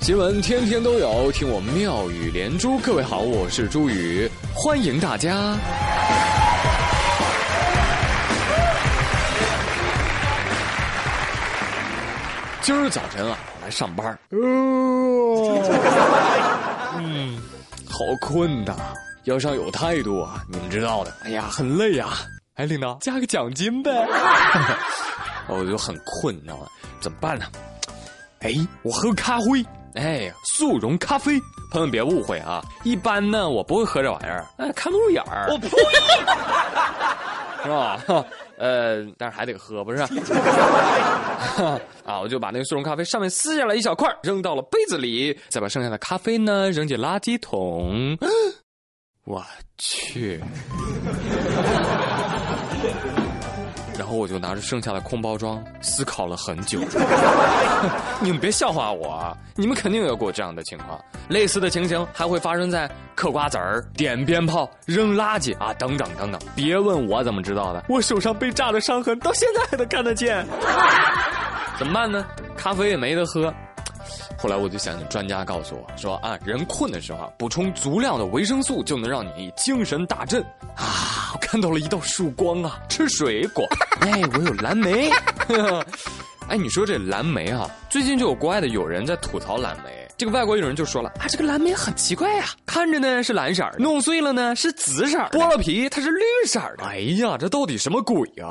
新闻天天都有，听我妙语连珠。各位好，我是朱宇，欢迎大家。今儿早晨啊，我来上班，嗯，好困呐，要上有态度啊，你们知道的。哎呀，很累呀。哎，领导加个奖金呗。我就很困，你知道吗？怎么办呢？哎，我喝咖啡。哎，速溶咖啡，朋友们别误会啊！一般呢，我不会喝这玩意儿，哎，看不入眼儿。我呸！是吧？呃，但是还得喝，不是？啊，我就把那个速溶咖啡上面撕下来一小块，扔到了杯子里，再把剩下的咖啡呢扔进垃圾桶。我去！然后我就拿着剩下的空包装思考了很久。你们别笑话我，啊你们肯定有过这样的情况。类似的情形还会发生在嗑瓜子儿、点鞭炮、扔垃圾啊等等等等。别问我怎么知道的，我手上被炸的伤痕到现在还能看得见。怎么办呢？咖啡也没得喝。后来我就想，专家告诉我说啊，人困的时候补充足量的维生素就能让你精神大振啊！我看到了一道曙光啊！吃水果，哎，我有蓝莓。哎，你说这蓝莓啊，最近就有国外的友人在吐槽蓝莓。这个外国友人就说了啊，这个蓝莓很奇怪呀，看着呢是蓝色弄碎了呢是紫色剥了皮它是绿色的。哎呀，这到底什么鬼呀？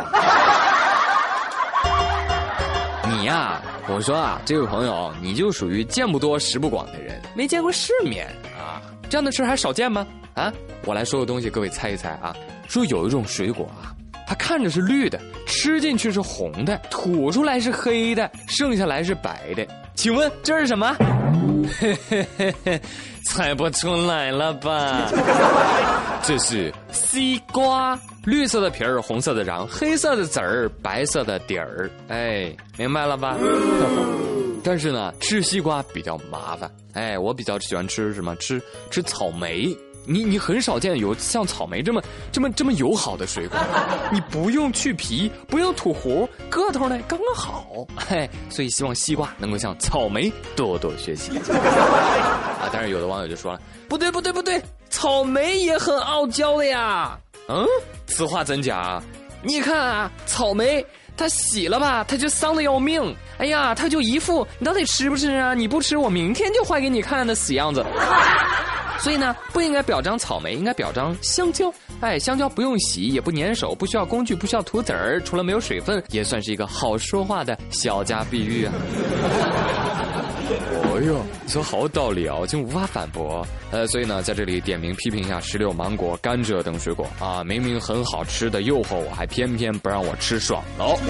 你呀。我说啊，这位朋友，你就属于见不多识不广的人，没见过世面啊！这样的事还少见吗？啊，我来说个东西，各位猜一猜啊。说有一种水果啊，它看着是绿的，吃进去是红的，吐出来是黑的，剩下来是白的。请问这是什么？嘿嘿嘿嘿，猜不出来了吧？这是西瓜。绿色的皮儿，红色的瓤，黑色的籽儿，白色的底儿。哎，明白了吧？但是呢，吃西瓜比较麻烦。哎，我比较喜欢吃什么？吃吃草莓。你你很少见有像草莓这么这么这么友好的水果。你不用去皮，不用吐核，个头呢刚刚好。嘿，所以希望西瓜能够向草莓多多学习。啊，但是有的网友就说了，不对不对不对，草莓也很傲娇的呀。嗯，此话怎讲？你看啊，草莓它洗了吧，它就脏的要命。哎呀，它就一副你到底吃不吃啊？你不吃，我明天就坏给你看的死样子。所以呢，不应该表彰草莓，应该表彰香蕉。哎，香蕉不用洗，也不粘手，不需要工具，不需要涂籽儿，除了没有水分，也算是一个好说话的小家碧玉啊。哎呦，说好道理啊，我竟无法反驳。呃，所以呢，在这里点名批评一下石榴、芒果、甘蔗等水果啊，明明很好吃的诱惑我，还偏偏不让我吃爽喽。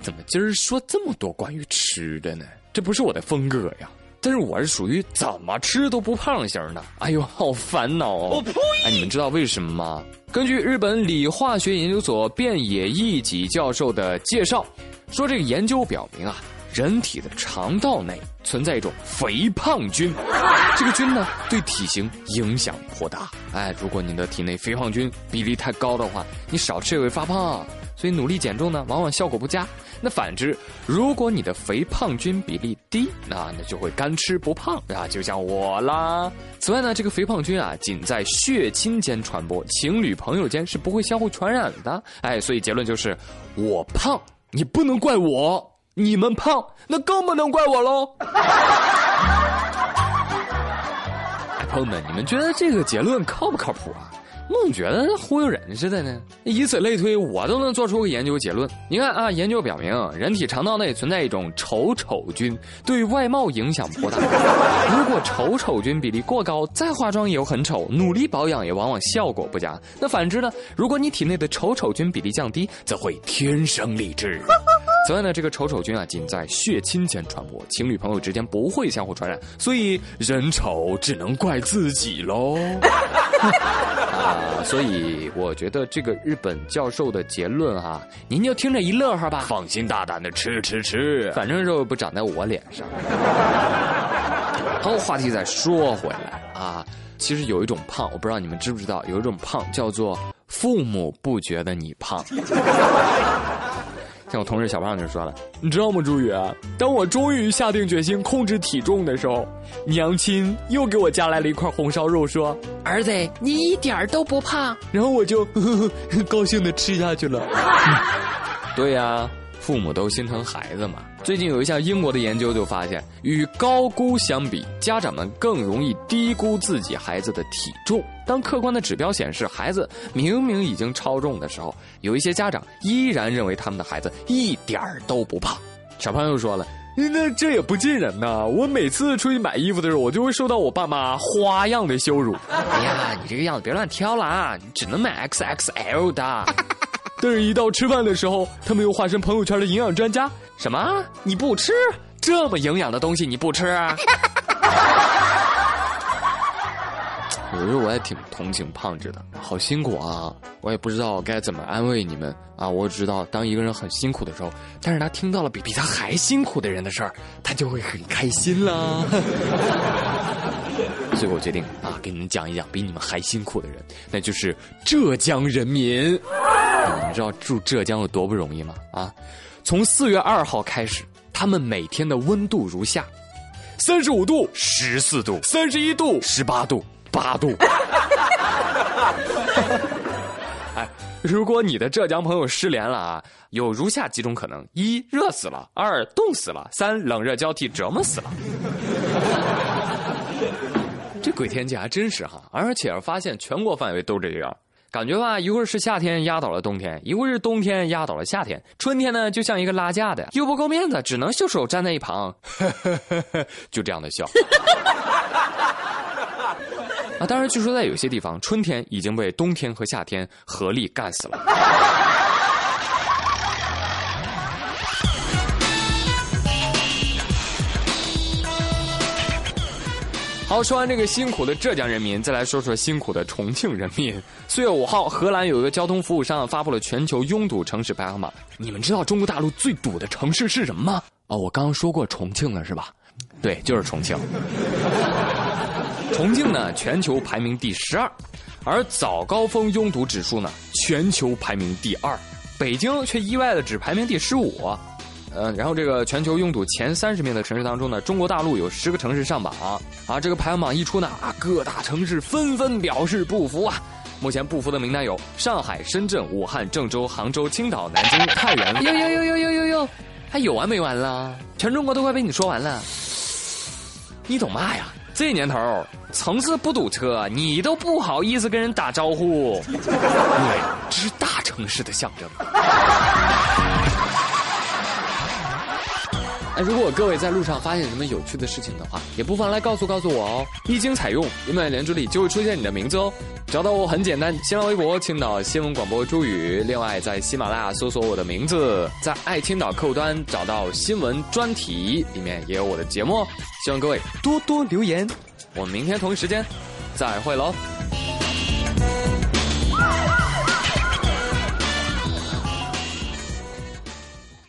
怎么今儿说这么多关于吃的呢？这不是我的风格呀。但是我是属于怎么吃都不胖型的。哎呦，好烦恼哦！我呸！哎，你们知道为什么吗？根据日本理化学研究所变野义己教授的介绍，说这个研究表明啊，人体的肠道内存在一种肥胖菌，这个菌呢对体型影响颇大。哎，如果你的体内肥胖菌比例太高的话，你少吃也会发胖。所以努力减重呢，往往效果不佳。那反之，如果你的肥胖菌比例低，那那就会干吃不胖啊，就像我啦。此外呢，这个肥胖菌啊，仅在血亲间传播，情侣朋友间是不会相互传染的。哎，所以结论就是，我胖，你不能怪我；你们胖，那更不能怪我喽。朋友们，你们觉得这个结论靠不靠谱啊？我总觉得忽悠人似的呢。以此类推，我都能做出个研究结论。你看啊，研究表明，人体肠道内存在一种丑丑菌，对外貌影响颇大。如果丑丑菌比例过高，再化妆也很丑，努力保养也往往效果不佳。那反之呢？如果你体内的丑丑菌比例降低，则会天生丽质。此外呢，这个丑丑菌啊，仅在血亲间传播，情侣朋友之间不会相互传染，所以人丑只能怪自己喽。啊，所以我觉得这个日本教授的结论哈，您就听着一乐呵吧，放心大胆的吃吃吃，反正肉不长在我脸上。好，话题再说回来啊，其实有一种胖，我不知道你们知不知道，有一种胖叫做父母不觉得你胖。像我同事小胖就说了：“你知道吗，朱宇？当我终于下定决心控制体重的时候，娘亲又给我夹来了一块红烧肉，说：‘儿子，你一点都不胖。’然后我就呵呵高兴的吃下去了。对呀。”父母都心疼孩子嘛。最近有一项英国的研究就发现，与高估相比，家长们更容易低估自己孩子的体重。当客观的指标显示孩子明明已经超重的时候，有一些家长依然认为他们的孩子一点儿都不胖。小朋友说了：“那这也不尽人呐！我每次出去买衣服的时候，我就会受到我爸妈花样的羞辱。哎呀，你这个样子别乱挑了啊！你只能买 XXL 的。”但是，一到吃饭的时候，他们又化身朋友圈的营养专家。什么？你不吃这么营养的东西？你不吃？有时候我也挺同情胖子的，好辛苦啊！我也不知道该怎么安慰你们啊！我知道，当一个人很辛苦的时候，但是他听到了比比他还辛苦的人的事儿，他就会很开心啦。所以我决定啊，给你们讲一讲比你们还辛苦的人，那就是浙江人民。你知道住浙江有多不容易吗？啊，从四月二号开始，他们每天的温度如下：三十五度、十四度、三十一度、十八度、八度。哎，如果你的浙江朋友失联了啊，有如下几种可能：一、热死了；二、冻死了；三、冷热交替折磨死了。这鬼天气还真是哈，而且发现全国范围都这样。感觉吧，一会儿是夏天压倒了冬天，一会儿是冬天压倒了夏天，春天呢就像一个拉架的，又不够面子，只能袖手站在一旁，就这样的笑。啊，当然，据说在有些地方，春天已经被冬天和夏天合力干死了。好，说完这个辛苦的浙江人民，再来说说辛苦的重庆人民。四月五号，荷兰有一个交通服务商发布了全球拥堵城市排行榜。你们知道中国大陆最堵的城市是什么吗？哦，我刚刚说过重庆了，是吧？对，就是重庆。重庆呢，全球排名第十二，而早高峰拥堵指数呢，全球排名第二。北京却意外的只排名第十五。嗯，然后这个全球拥堵前三十名的城市当中呢，中国大陆有十个城市上榜啊。这个排行榜一出呢，啊，各大城市纷纷表示不服啊。目前不服的名单有上海、深圳、武汉、郑州、杭州、青岛、南京、太原。呦呦呦呦呦呦呦，还有完没完了？全中国都快被你说完了。你懂嘛呀？这年头，城市不堵车，你都不好意思跟人打招呼。对，这是大城市的象征。如果各位在路上发现什么有趣的事情的话，也不妨来告诉告诉我哦。一经采用，你们连珠里就会出现你的名字哦。找到我很简单，新浪微博青岛新闻广播朱宇。另外，在喜马拉雅搜索我的名字，在爱青岛客户端找到新闻专题，里面也有我的节目。希望各位多多留言。我们明天同一时间再会喽。